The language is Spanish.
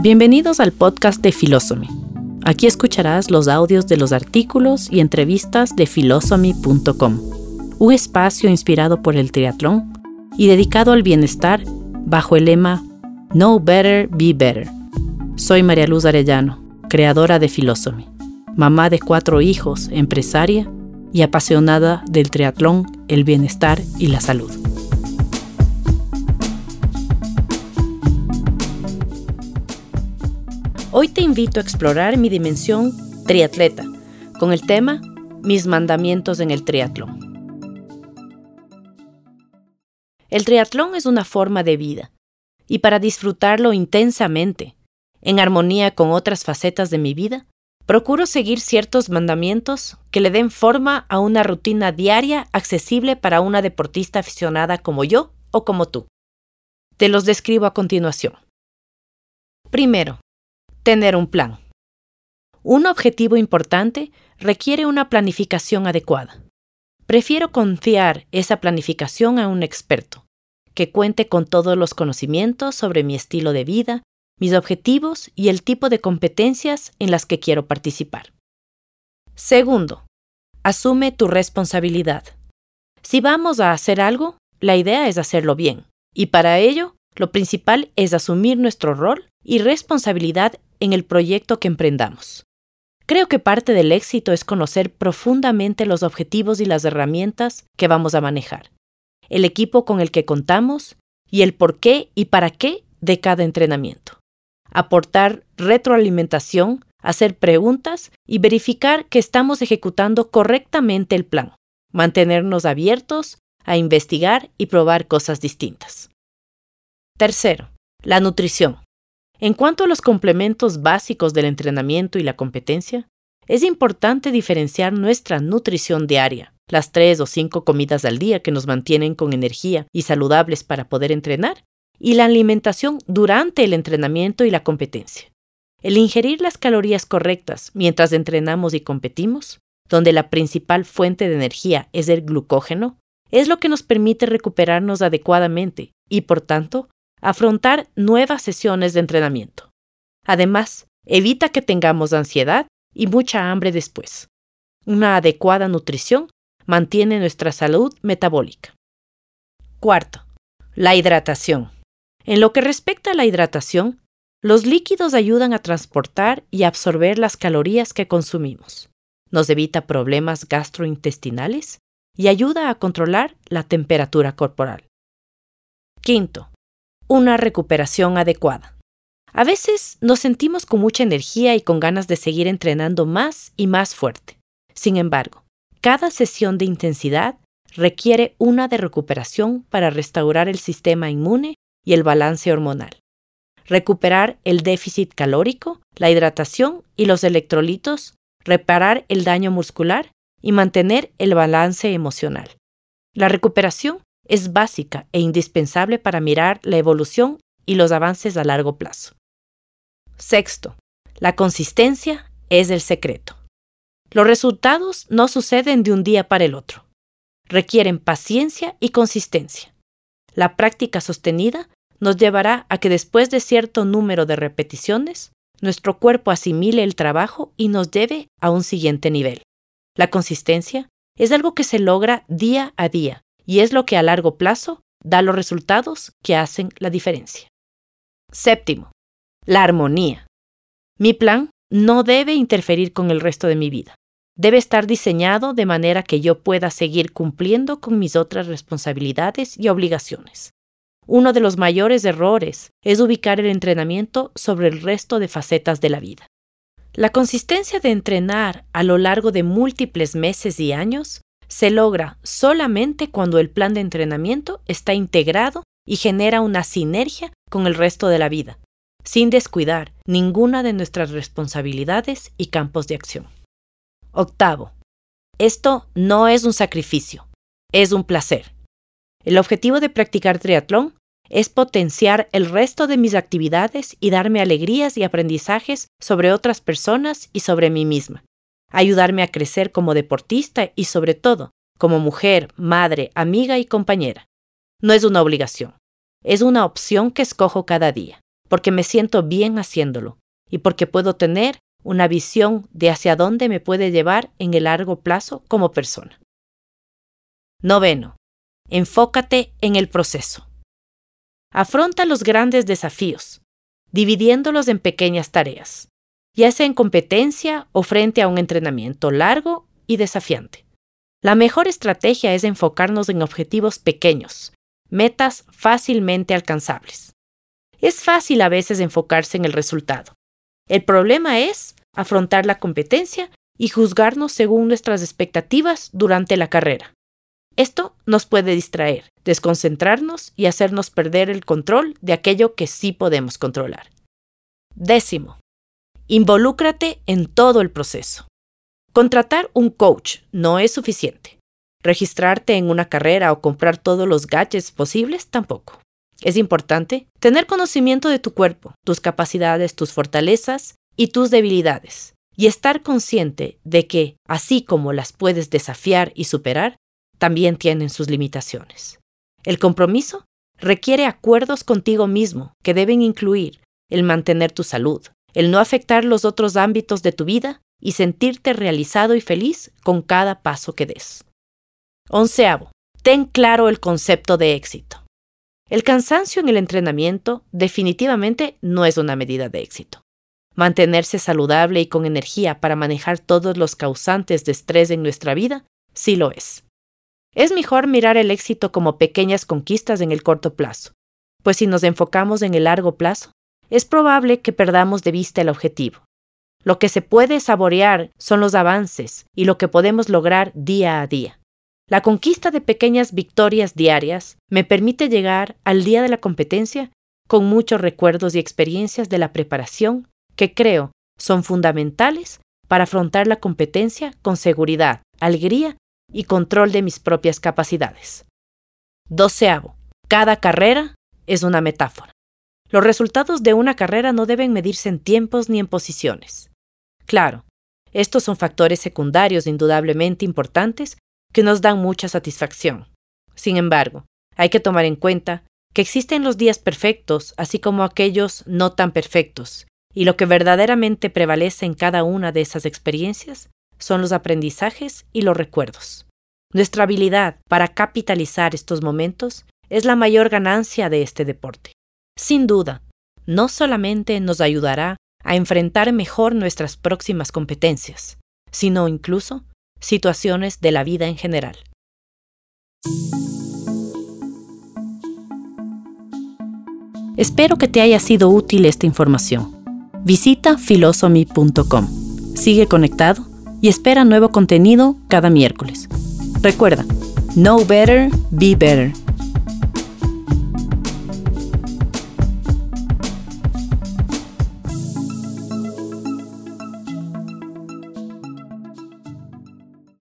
Bienvenidos al podcast de Philosophy. Aquí escucharás los audios de los artículos y entrevistas de philosophy.com, un espacio inspirado por el triatlón y dedicado al bienestar bajo el lema Know Better, Be Better. Soy María Luz Arellano, creadora de Philosophy, mamá de cuatro hijos, empresaria y apasionada del triatlón, el bienestar y la salud. Hoy te invito a explorar mi dimensión triatleta con el tema Mis mandamientos en el triatlón. El triatlón es una forma de vida y para disfrutarlo intensamente, en armonía con otras facetas de mi vida, procuro seguir ciertos mandamientos que le den forma a una rutina diaria accesible para una deportista aficionada como yo o como tú. Te los describo a continuación. Primero, tener un plan. Un objetivo importante requiere una planificación adecuada. Prefiero confiar esa planificación a un experto, que cuente con todos los conocimientos sobre mi estilo de vida, mis objetivos y el tipo de competencias en las que quiero participar. Segundo, asume tu responsabilidad. Si vamos a hacer algo, la idea es hacerlo bien, y para ello, lo principal es asumir nuestro rol y responsabilidad en el proyecto que emprendamos. Creo que parte del éxito es conocer profundamente los objetivos y las herramientas que vamos a manejar, el equipo con el que contamos y el por qué y para qué de cada entrenamiento aportar retroalimentación, hacer preguntas y verificar que estamos ejecutando correctamente el plan, mantenernos abiertos a investigar y probar cosas distintas. Tercero, la nutrición. En cuanto a los complementos básicos del entrenamiento y la competencia, es importante diferenciar nuestra nutrición diaria, las tres o cinco comidas al día que nos mantienen con energía y saludables para poder entrenar, y la alimentación durante el entrenamiento y la competencia. El ingerir las calorías correctas mientras entrenamos y competimos, donde la principal fuente de energía es el glucógeno, es lo que nos permite recuperarnos adecuadamente y, por tanto, afrontar nuevas sesiones de entrenamiento. Además, evita que tengamos ansiedad y mucha hambre después. Una adecuada nutrición mantiene nuestra salud metabólica. Cuarto, la hidratación. En lo que respecta a la hidratación, los líquidos ayudan a transportar y absorber las calorías que consumimos. Nos evita problemas gastrointestinales y ayuda a controlar la temperatura corporal. Quinto, una recuperación adecuada. A veces nos sentimos con mucha energía y con ganas de seguir entrenando más y más fuerte. Sin embargo, cada sesión de intensidad requiere una de recuperación para restaurar el sistema inmune y el balance hormonal. Recuperar el déficit calórico, la hidratación y los electrolitos, reparar el daño muscular y mantener el balance emocional. La recuperación es básica e indispensable para mirar la evolución y los avances a largo plazo. Sexto, la consistencia es el secreto. Los resultados no suceden de un día para el otro. Requieren paciencia y consistencia. La práctica sostenida nos llevará a que después de cierto número de repeticiones, nuestro cuerpo asimile el trabajo y nos lleve a un siguiente nivel. La consistencia es algo que se logra día a día y es lo que a largo plazo da los resultados que hacen la diferencia. Séptimo, la armonía. Mi plan no debe interferir con el resto de mi vida. Debe estar diseñado de manera que yo pueda seguir cumpliendo con mis otras responsabilidades y obligaciones. Uno de los mayores errores es ubicar el entrenamiento sobre el resto de facetas de la vida. La consistencia de entrenar a lo largo de múltiples meses y años se logra solamente cuando el plan de entrenamiento está integrado y genera una sinergia con el resto de la vida, sin descuidar ninguna de nuestras responsabilidades y campos de acción. Octavo, esto no es un sacrificio, es un placer. El objetivo de practicar triatlón es potenciar el resto de mis actividades y darme alegrías y aprendizajes sobre otras personas y sobre mí misma. Ayudarme a crecer como deportista y sobre todo como mujer, madre, amiga y compañera. No es una obligación, es una opción que escojo cada día, porque me siento bien haciéndolo y porque puedo tener una visión de hacia dónde me puede llevar en el largo plazo como persona. Noveno. Enfócate en el proceso. Afronta los grandes desafíos, dividiéndolos en pequeñas tareas, ya sea en competencia o frente a un entrenamiento largo y desafiante. La mejor estrategia es enfocarnos en objetivos pequeños, metas fácilmente alcanzables. Es fácil a veces enfocarse en el resultado. El problema es afrontar la competencia y juzgarnos según nuestras expectativas durante la carrera. Esto nos puede distraer, desconcentrarnos y hacernos perder el control de aquello que sí podemos controlar. Décimo, involúcrate en todo el proceso. Contratar un coach no es suficiente. Registrarte en una carrera o comprar todos los gadgets posibles tampoco. Es importante tener conocimiento de tu cuerpo, tus capacidades, tus fortalezas y tus debilidades, y estar consciente de que, así como las puedes desafiar y superar, también tienen sus limitaciones. El compromiso requiere acuerdos contigo mismo que deben incluir el mantener tu salud, el no afectar los otros ámbitos de tu vida y sentirte realizado y feliz con cada paso que des. Onceavo, ten claro el concepto de éxito. El cansancio en el entrenamiento definitivamente no es una medida de éxito. Mantenerse saludable y con energía para manejar todos los causantes de estrés en nuestra vida sí lo es. Es mejor mirar el éxito como pequeñas conquistas en el corto plazo, pues si nos enfocamos en el largo plazo, es probable que perdamos de vista el objetivo. Lo que se puede saborear son los avances y lo que podemos lograr día a día. La conquista de pequeñas victorias diarias me permite llegar al día de la competencia con muchos recuerdos y experiencias de la preparación que creo son fundamentales para afrontar la competencia con seguridad, alegría y control de mis propias capacidades. Doceavo. Cada carrera es una metáfora. Los resultados de una carrera no deben medirse en tiempos ni en posiciones. Claro, estos son factores secundarios indudablemente importantes que nos dan mucha satisfacción. Sin embargo, hay que tomar en cuenta que existen los días perfectos, así como aquellos no tan perfectos, y lo que verdaderamente prevalece en cada una de esas experiencias son los aprendizajes y los recuerdos. Nuestra habilidad para capitalizar estos momentos es la mayor ganancia de este deporte. Sin duda, no solamente nos ayudará a enfrentar mejor nuestras próximas competencias, sino incluso situaciones de la vida en general. Espero que te haya sido útil esta información. Visita filosomy.com. Sigue conectado y espera nuevo contenido cada miércoles. Recuerda, know better, be better.